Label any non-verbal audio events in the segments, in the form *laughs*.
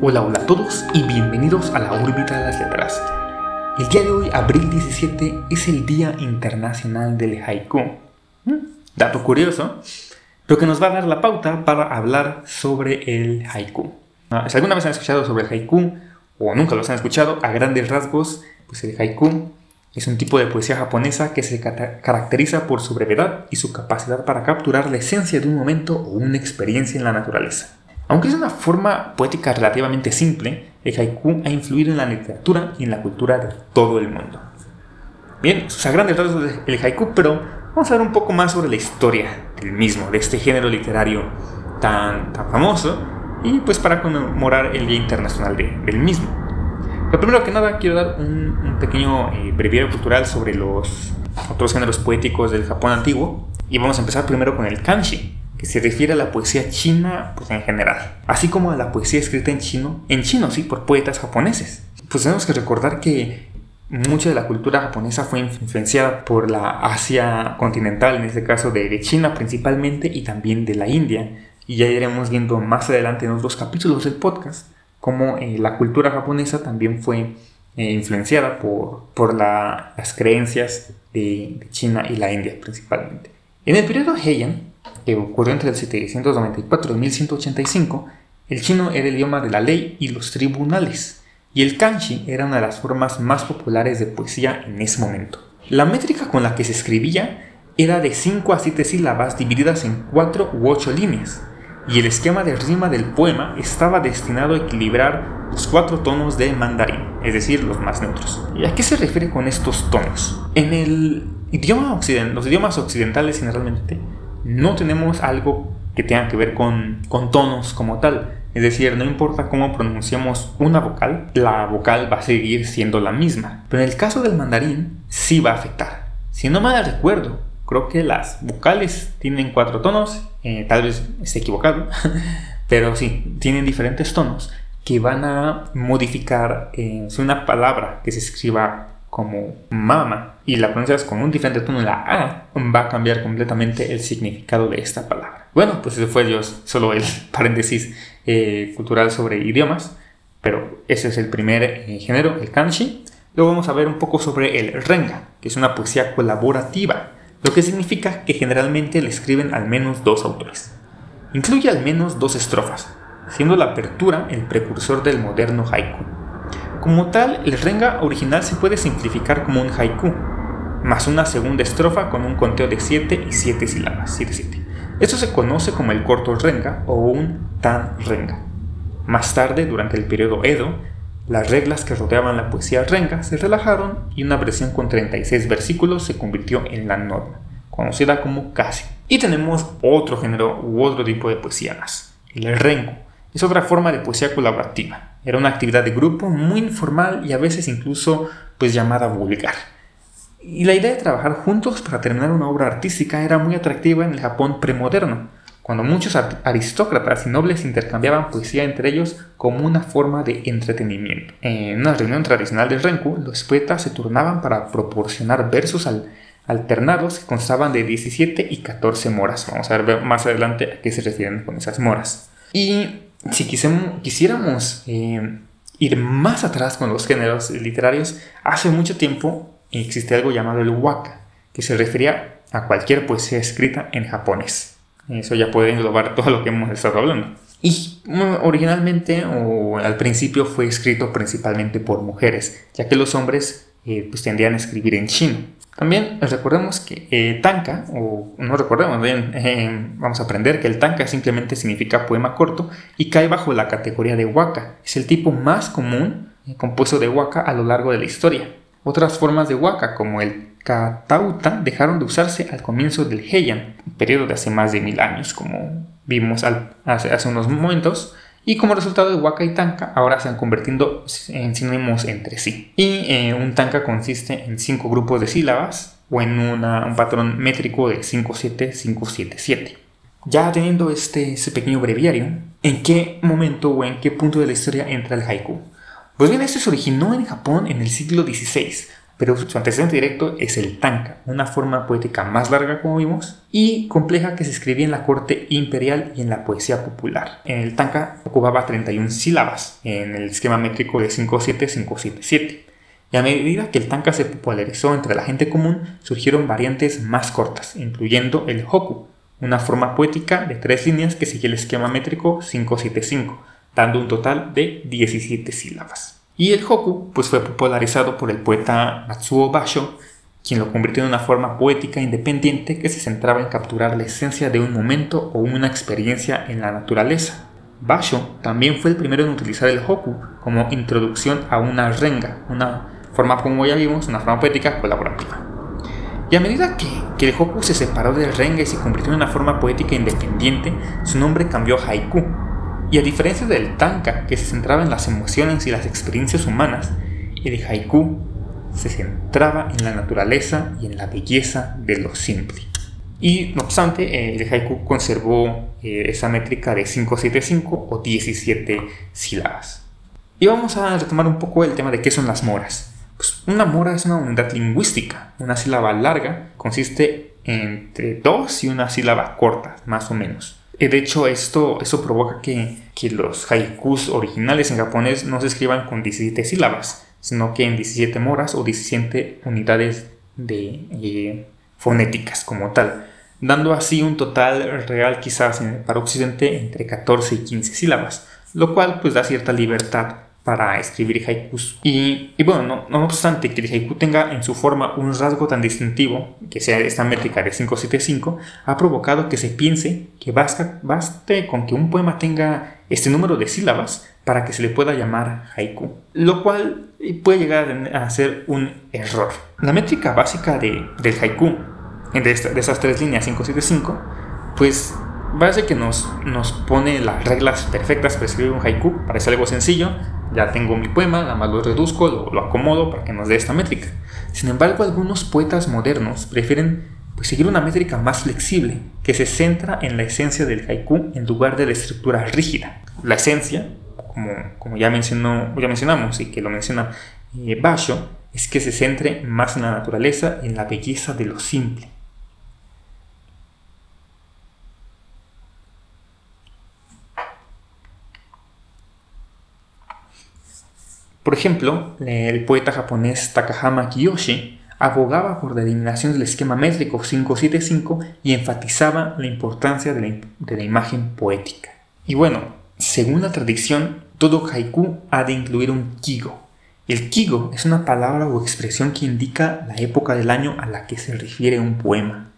Hola, hola a todos y bienvenidos a la órbita de las letras. El día de hoy, abril 17, es el Día Internacional del Haiku. ¿Mm? Dato curioso, pero que nos va a dar la pauta para hablar sobre el haiku. Ah, si alguna vez han escuchado sobre el haiku o nunca los han escuchado, a grandes rasgos, pues el haiku es un tipo de poesía japonesa que se caracteriza por su brevedad y su capacidad para capturar la esencia de un momento o una experiencia en la naturaleza. Aunque es una forma poética relativamente simple, el haiku ha influido en la literatura y en la cultura de todo el mundo. Bien, sus grandes rasgos el haiku, pero vamos a ver un poco más sobre la historia del mismo, de este género literario tan, tan famoso, y pues para conmemorar el Día Internacional del mismo. Pero primero que nada quiero dar un, pequeño eh, breviario cultural sobre los otros géneros poéticos del Japón antiguo, y vamos a empezar primero con el kanji, se refiere a la poesía china pues, en general, así como a la poesía escrita en chino, en chino sí, por poetas japoneses. Pues tenemos que recordar que mucha de la cultura japonesa fue influenciada por la Asia continental, en este caso de, China principalmente y también de la India. Y ya iremos viendo más adelante en otros capítulos del podcast cómo eh, la cultura japonesa también fue eh, influenciada por, por las creencias de, de China y la India principalmente. En el periodo Heian, que ocurrió entre el 794 y 1185, el chino era el idioma de la ley y los tribunales, y el kanji era una de las formas más populares de poesía en ese momento. La métrica con la que se escribía era de 5 a 7 sílabas divididas en 4 u 8 líneas, y el esquema de rima del poema estaba destinado a equilibrar los cuatro tonos de mandarín, es decir, los más neutros. ¿Y a qué se refiere con estos tonos? En el idioma occidental, los idiomas occidentales generalmente no tenemos algo que tenga que ver con, tonos como tal. Es decir, no importa cómo pronunciamos una vocal, la vocal va a seguir siendo la misma. Pero en el caso del mandarín, sí va a afectar. Si no mal recuerdo, creo que las vocales tienen cuatro tonos, eh, tal vez esté equivocado, *laughs* pero sí, tienen diferentes tonos que van a modificar eh, si una palabra que se escriba como mama y la pronuncias con un diferente tono la A, va a cambiar completamente el significado de esta palabra. Bueno, pues eso fue yo solo el *laughs* paréntesis eh, cultural sobre idiomas, pero ese es el primer eh, género, el kanji. Luego vamos a ver un poco sobre el renga, que es una poesía colaborativa, lo que significa que generalmente le escriben al menos dos autores. Incluye al menos dos estrofas, siendo la apertura el precursor del moderno haiku. Como tal, el renga original se puede simplificar como un haiku, más una segunda estrofa con un conteo de 7 y 7 sílabas. 7, 7. Esto se conoce como el corto renga o un tan renga. Más tarde, durante el periodo Edo, las reglas que rodeaban la poesía renga se relajaron y una versión con 36 versículos se convirtió en la norma, conocida como kasi. Y tenemos otro género u otro tipo de poesía más, el rengo. Es otra forma de poesía colaborativa era una actividad de grupo muy informal y a veces incluso pues llamada vulgar. Y la idea de trabajar juntos para terminar una obra artística era muy atractiva en el Japón premoderno, cuando muchos aristócratas y nobles intercambiaban poesía entre ellos como una forma de entretenimiento. En una reunión tradicional de Renku, los poetas se turnaban para proporcionar versos alternados que constaban de 17 y 14 moras. Vamos a ver más adelante a qué se refieren con esas moras. Y si quisiéramos eh, ir más atrás con los géneros literarios, hace mucho tiempo existe algo llamado el waka, que se refería a cualquier poesía escrita en japonés. Eso ya puede englobar todo lo que hemos estado hablando. Y originalmente o al principio fue escrito principalmente por mujeres, ya que los hombres eh, pues tendían a escribir en chino. También recordemos que eh, o no recordemos bien, eh, vamos a aprender que el tanka simplemente significa poema corto y cae bajo la categoría de waka. Es el tipo más común compuesto de waka a lo largo de la historia. Otras formas de waka, como el katauta, dejaron de usarse al comienzo del Heian, un periodo de hace más de mil años, como vimos hace unos momentos y como resultado de waka y tanka ahora se han convertido en sinónimos entre sí. Y eh, un tanka consiste en cinco grupos de sílabas o en un patrón métrico de 5-7-5-7-7. Ya teniendo este, este pequeño breviario, ¿en qué momento o en qué punto de la historia entra el haiku? Pues bien, este se originó en Japón en el siglo XVI, pero su antecedente directo es el tanka, una forma poética más larga como vimos y compleja que se escribía en la corte imperial y en la poesía popular. En el tanka ocupaba 31 sílabas en el esquema métrico de 57577. Y a medida que el tanka se popularizó entre la gente común, surgieron variantes más cortas, incluyendo el hoku, una forma poética de tres líneas que sigue el esquema métrico 575, dando un total de 17 sílabas. Y el hoku pues, fue popularizado por el poeta Matsuo Basho, quien lo convirtió en una forma poética independiente que se centraba en capturar la esencia de un momento o una experiencia en la naturaleza. Basho también fue el primero en utilizar el hoku como introducción a una renga, una forma como ya vimos, una forma poética colaborativa. Y a medida que, que el hoku se separó del renga y se convirtió en una forma poética independiente, su nombre cambió a haiku, y a diferencia del tanka, que se centraba en las emociones y las experiencias humanas, el haiku se centraba en la naturaleza y en la belleza de lo simple. Y no obstante, eh, el haiku conservó eh, esa métrica de 575 o 17 sílabas. Y vamos a retomar un poco el tema de qué son las moras. Pues una mora es una unidad lingüística. Una sílaba larga consiste entre dos y una sílaba corta, más o menos. De hecho, esto, provoca que, los haikus originales en japonés no se escriban con 17 sílabas, sino que en 17 moras o 17 unidades de eh, fonéticas como tal, dando así un total real quizás para Occidente entre 14 y 15 sílabas, lo cual pues da cierta libertad para escribir haikus. Y, bueno, no, obstante que el haiku tenga en su forma un rasgo tan distintivo, que sea esta métrica de 575, ha provocado que se piense que basta, baste con que un poema tenga este número de sílabas para que se le pueda llamar haiku, lo cual puede llegar a ser un error. La métrica básica de, del haiku, de, de esas tres líneas 575, pues parece que nos, nos pone las reglas perfectas para escribir un haiku, parece algo sencillo, ya tengo mi poema, nada más lo reduzco, lo, acomodo para que nos dé esta métrica. Sin embargo, algunos poetas modernos prefieren pues, seguir una métrica más flexible, que se centra en la esencia del haiku en lugar de la estructura rígida. La esencia, como, como ya, mencionó, ya mencionamos y que lo menciona eh, Basho, es que se centre más en la naturaleza y en la belleza de lo simple. Por ejemplo, el poeta japonés Takahama Kiyoshi abogaba por la eliminación del esquema métrico 575 y enfatizaba la importancia de la, imagen poética. Y bueno, según la tradición, todo haiku ha de incluir un kigo. El kigo es una palabra o expresión que indica la época del año a la que se refiere un poema.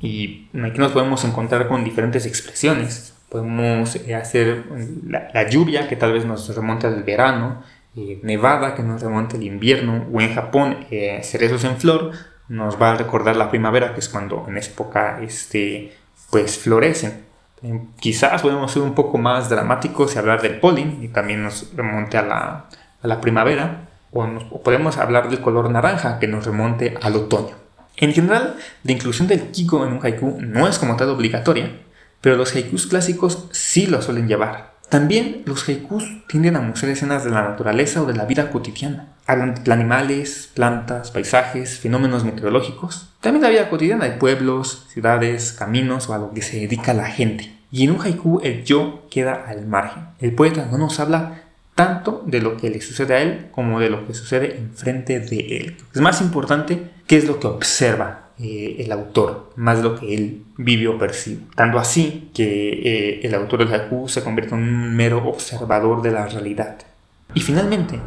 Y aquí nos podemos encontrar con diferentes expresiones. Podemos eh, hacer la, lluvia, que tal vez nos remonte al verano, eh, nevada, que nos remonte al invierno, o en Japón, eh, cerezos en flor, nos va a recordar la primavera, que es cuando en esa época este, pues, florecen. quizás podemos ser un poco más dramáticos y hablar del polen, y también nos remonte a la, a la primavera, o, o podemos hablar del color naranja, que nos remonte al otoño. En general, la inclusión del kiko en un haiku no es como tal obligatoria, pero los haikus clásicos sí lo suelen llevar. También los haikus tienden a mostrar escenas de la naturaleza o de la vida cotidiana. Hablan de animales, plantas, paisajes, fenómenos meteorológicos. También la vida cotidiana de pueblos, ciudades, caminos o a lo que se dedica la gente. Y en un haiku el yo queda al margen. El poeta no nos habla tanto de lo que le sucede a él como de lo que sucede enfrente de él. Es más importante qué es lo que observa eh, el autor, más lo que él vive o percibe. Tanto así que eh, el autor del haiku se convierte en un mero observador de la realidad. Y finalmente,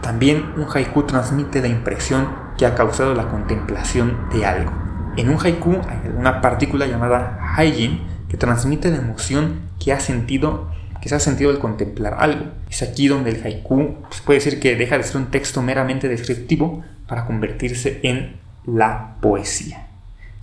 también un haiku transmite la impresión que ha causado la contemplación de algo. En un haiku hay una partícula llamada haijin que transmite la emoción que ha sentido que se ha sentido al contemplar algo. Es aquí donde el haiku pues, puede decir que deja de ser un texto meramente descriptivo para convertirse en la poesía.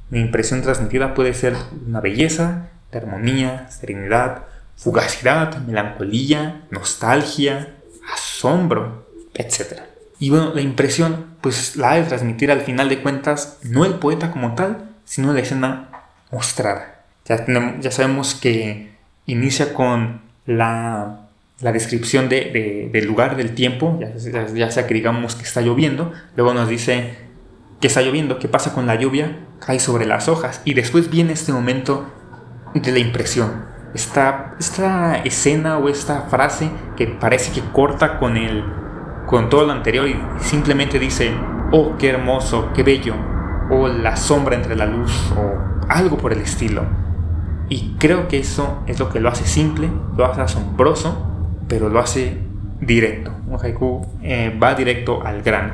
Mi impresión transmitida puede ser una belleza, armonía, serenidad, fugacidad, melancolía, nostalgia, asombro, etc. Y bueno, la impresión pues la ha de transmitir al final de cuentas no el poeta como tal, sino la escena mostrada. Ya, ya sabemos que inicia con la la descripción de, del lugar, del tiempo, ya, ya, sea que digamos que está lloviendo, luego nos dice que está lloviendo, qué pasa con la lluvia, cae sobre las hojas y después viene este momento de la impresión. Esta, esta escena o esta frase que parece que corta con, el, con todo lo anterior y simplemente dice, oh, qué hermoso, qué bello, o la sombra entre la luz, o algo por el estilo. Y creo que eso es lo que lo hace simple, lo hace asombroso, pero lo hace directo. Un haiku eh, va directo al grano.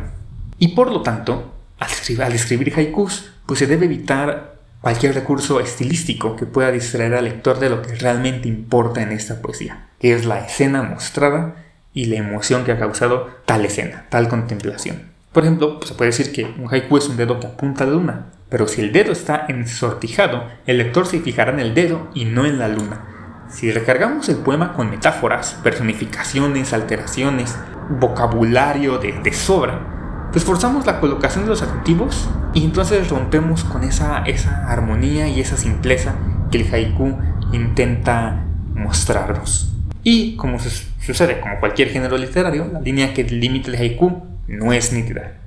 Y por lo tanto, al escribir, al haikus, pues se debe evitar cualquier recurso estilístico que pueda distraer al lector de lo que realmente importa en esta poesía, que es la escena mostrada y la emoción que ha causado tal escena, tal contemplación. Por ejemplo, pues, se puede decir que un haiku es un dedo que apunta a la luna, pero si el dedo está ensortijado, el lector se fijará en el dedo y no en la luna. Si recargamos el poema con metáforas, personificaciones, alteraciones, vocabulario de sobra, pues forzamos la colocación de los adjetivos y entonces rompemos con esa, esa armonía y esa simpleza que el haiku intenta mostrarnos. Y como sucede como cualquier género literario, la línea que limita el haiku no es nítida.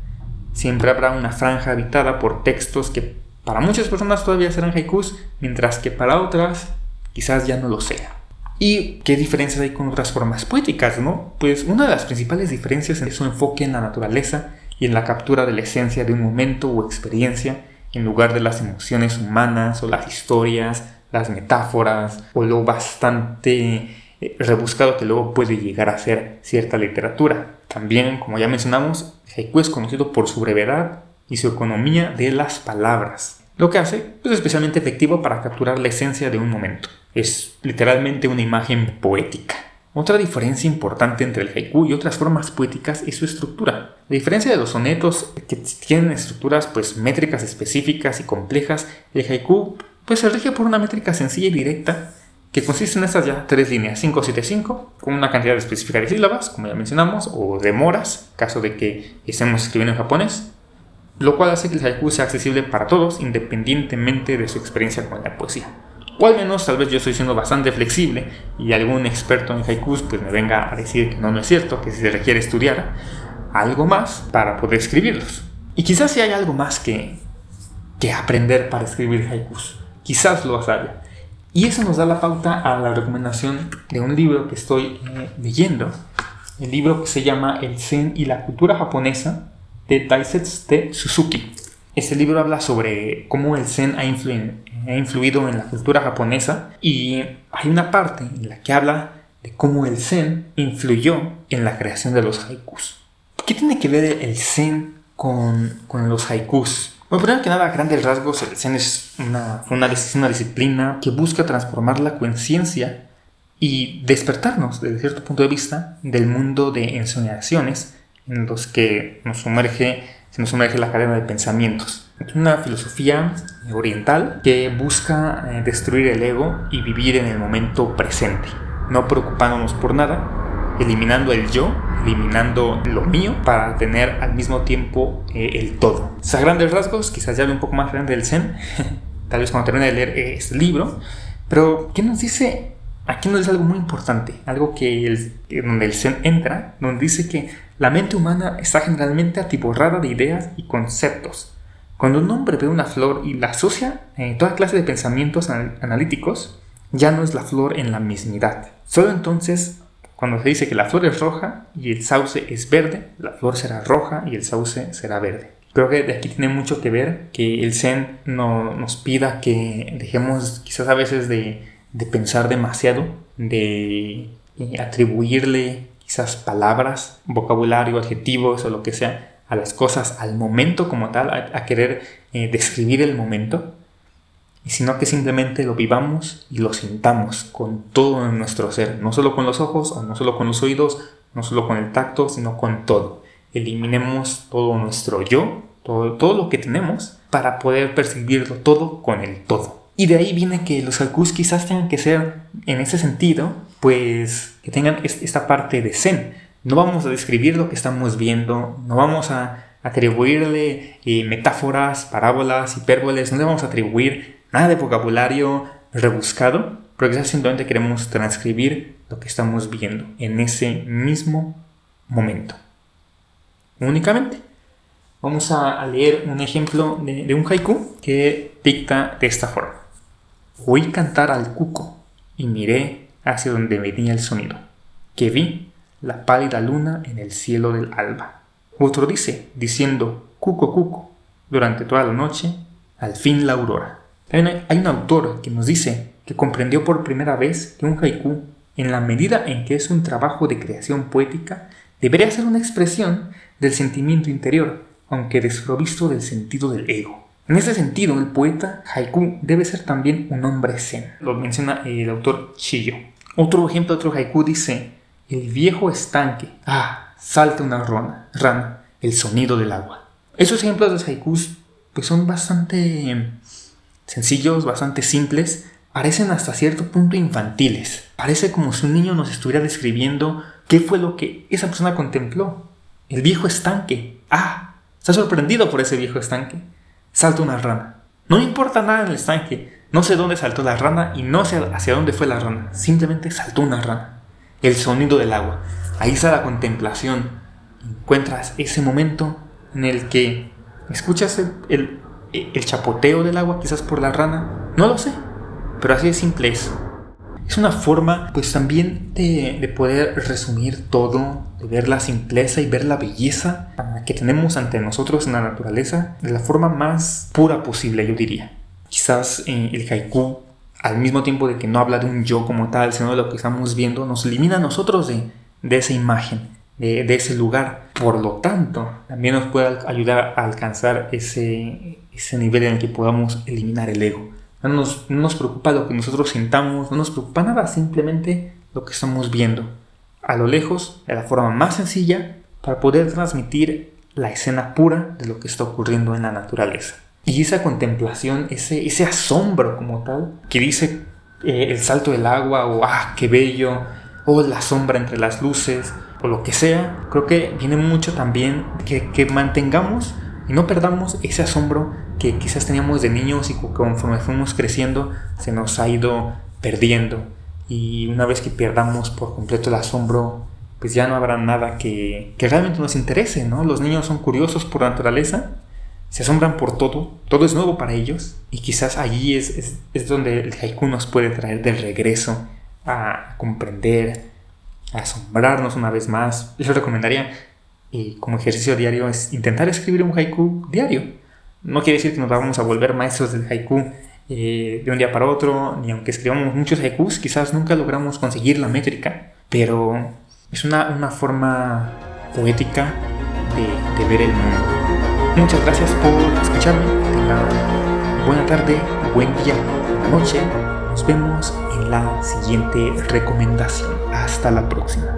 Siempre habrá una franja habitada por textos que para muchas personas todavía serán haikus, mientras que para otras quizás ya no lo sea. ¿Y qué diferencias hay con otras formas poéticas, no? Pues una de las principales diferencias es su enfoque en la naturaleza y en la captura de la esencia de un momento o experiencia en lugar de las emociones humanas o las historias, las metáforas o lo bastante eh, rebuscado que luego puede llegar a ser cierta literatura. También, como ya mencionamos, haiku es conocido por su brevedad y su economía de las palabras, lo que hace pues, especialmente efectivo para capturar la esencia de un momento. Es literalmente una imagen poética. Otra diferencia importante entre el haiku y otras formas poéticas es su estructura. La diferencia de los sonetos que tienen estructuras pues métricas específicas y complejas, el haiku pues se rige por una métrica sencilla y directa que consiste en estas ya tres líneas, 575, con una cantidad específica de sílabas, como ya mencionamos, o de moras, caso de que estemos escribiendo en japonés, lo cual hace que el haiku sea accesible para todos, independientemente de su experiencia con la poesía. O al menos tal vez yo estoy siendo bastante flexible y algún experto en haikus pues me venga a decir que no, no es cierto, que se requiere estudiar algo más para poder escribirlos. Y quizás si hay algo más que, que aprender para escribir haikus, quizás lo haya. Y eso nos da la pauta a la recomendación de un libro que estoy eh, leyendo. El libro que se llama El Zen y la cultura japonesa de Daisetsu Suzuki. Este libro habla sobre cómo el Zen ha, ha influido en la cultura japonesa y hay una parte en la que habla de cómo el Zen influyó en la creación de los haikus. ¿Qué tiene que ver el Zen con, con los haikus? Bueno, primero que nada, a grandes rasgos, el Zen es una, una, una disciplina que busca transformar la conciencia y despertarnos, desde cierto punto de vista, del mundo de ensoñaciones en los que nos sumerge, se nos sumerge la cadena de pensamientos. Es una filosofía oriental que busca eh, destruir el ego y vivir en el momento presente, no preocupándonos por nada, eliminando el yo, eliminando lo mío para tener al mismo tiempo eh, el todo. O sea, grandes rasgos, quizás ya hable un poco más grande del Zen, *laughs* tal vez cuando termine de leer eh, este libro, pero ¿qué nos dice? Aquí nos dice algo muy importante, algo que el, donde el Zen entra, donde dice que la mente humana está generalmente atiborrada de ideas y conceptos. Cuando un hombre ve una flor y la asocia en toda clase de pensamientos analíticos, ya no es la flor en la mismidad. Solo entonces cuando se dice que la flor es roja y el sauce es verde, la flor será roja y el sauce será verde. Creo que de aquí tiene mucho que ver que el Zen no, nos pida que dejemos quizás a veces de, de pensar demasiado, de atribuirle quizás palabras, vocabulario, adjetivos o lo que sea a las cosas al momento como tal, a, querer eh, describir el momento, sino que simplemente lo vivamos y lo sintamos con todo nuestro ser, no solo con los ojos o no solo con los oídos, no solo con el tacto, sino con todo. Eliminemos todo nuestro yo, todo, todo lo que tenemos, para poder percibirlo todo con el todo. Y de ahí viene que los haikus quizás tengan que ser, en ese sentido, pues que tengan esta parte de zen. No vamos a describir lo que estamos viendo, no vamos a atribuirle eh, metáforas, parábolas, hipérboles, no le vamos a atribuir nada de vocabulario rebuscado, pero quizás simplemente queremos transcribir lo que estamos viendo en ese mismo momento. Únicamente. Vamos a, leer un ejemplo de, de un haiku que dicta de esta forma. Oí cantar al cuco y miré hacia donde venía el sonido, que vi la pálida luna en el cielo del alba. Otro dice, diciendo cuco cuco, durante toda la noche, al fin la aurora. Hay un autor que nos dice que comprendió por primera vez que un haiku, en la medida en que es un trabajo de creación poética, debería ser una expresión del sentimiento interior, aunque desprovisto del sentido del ego. En ese sentido, el poeta haiku debe ser también un hombre zen. Lo menciona el autor Chiyo. Otro ejemplo otro haiku dice, el viejo estanque, ah, salta una rana, rana, el sonido del agua. Esos ejemplos de haikus pues son bastante sencillos, bastante simples, parecen hasta cierto punto infantiles. Parece como si un niño nos estuviera describiendo qué fue lo que esa persona contempló. El viejo estanque. Ah, está sorprendido por ese viejo estanque. Salta una rana. No importa nada en el estanque. No sé dónde saltó la rana y no sé hacia dónde fue la rana. Simplemente saltó una rana. El sonido del agua. Ahí está la contemplación. Encuentras ese momento en el que escuchas el, el chapoteo del agua, quizás por la rana. No lo sé. Pero así de simple es. Es una forma, pues también de, poder resumir todo, de ver la simpleza y ver la belleza que tenemos ante nosotros en la naturaleza de la forma más pura posible, yo diría. Quizás eh, el haiku, al mismo tiempo de que no habla de un yo como tal, sino de lo que estamos viendo, nos elimina a nosotros de, esa imagen, de, de, ese lugar. Por lo tanto, también nos puede ayudar a alcanzar ese, ese nivel en el que podamos eliminar el ego. No nos, preocupa lo que nosotros sintamos, no nos preocupa nada, simplemente lo que estamos viendo. A lo lejos, de la forma más sencilla, para poder transmitir la escena pura de lo que está ocurriendo en la naturaleza. Y esa contemplación, ese, ese asombro como tal, que dice eh, el salto del agua, o ah, qué bello, o la sombra entre las luces, o lo que sea, creo que viene mucho también que, que mantengamos y no perdamos ese asombro que quizás teníamos de niños y conforme fuimos creciendo se nos ha ido perdiendo. Y una vez que perdamos por completo el asombro, pues ya no habrá nada que, realmente nos interese, ¿no? Los niños son curiosos por naturaleza, se asombran por todo, todo es nuevo para ellos y quizás allí es, es, donde el haiku nos puede traer de regreso a comprender, a asombrarnos una vez más. Yo recomendaría y como ejercicio diario es intentar escribir un haiku diario. No quiere decir que nos vamos a volver maestros del haiku eh, de un día para otro, ni aunque escribamos muchos haikus, quizás nunca logramos conseguir la métrica, pero es una, una forma poética de, de, ver el mundo. Muchas gracias por escucharme. buena tarde, buen día, buena noche. Nos vemos en la siguiente recomendación. Hasta la próxima.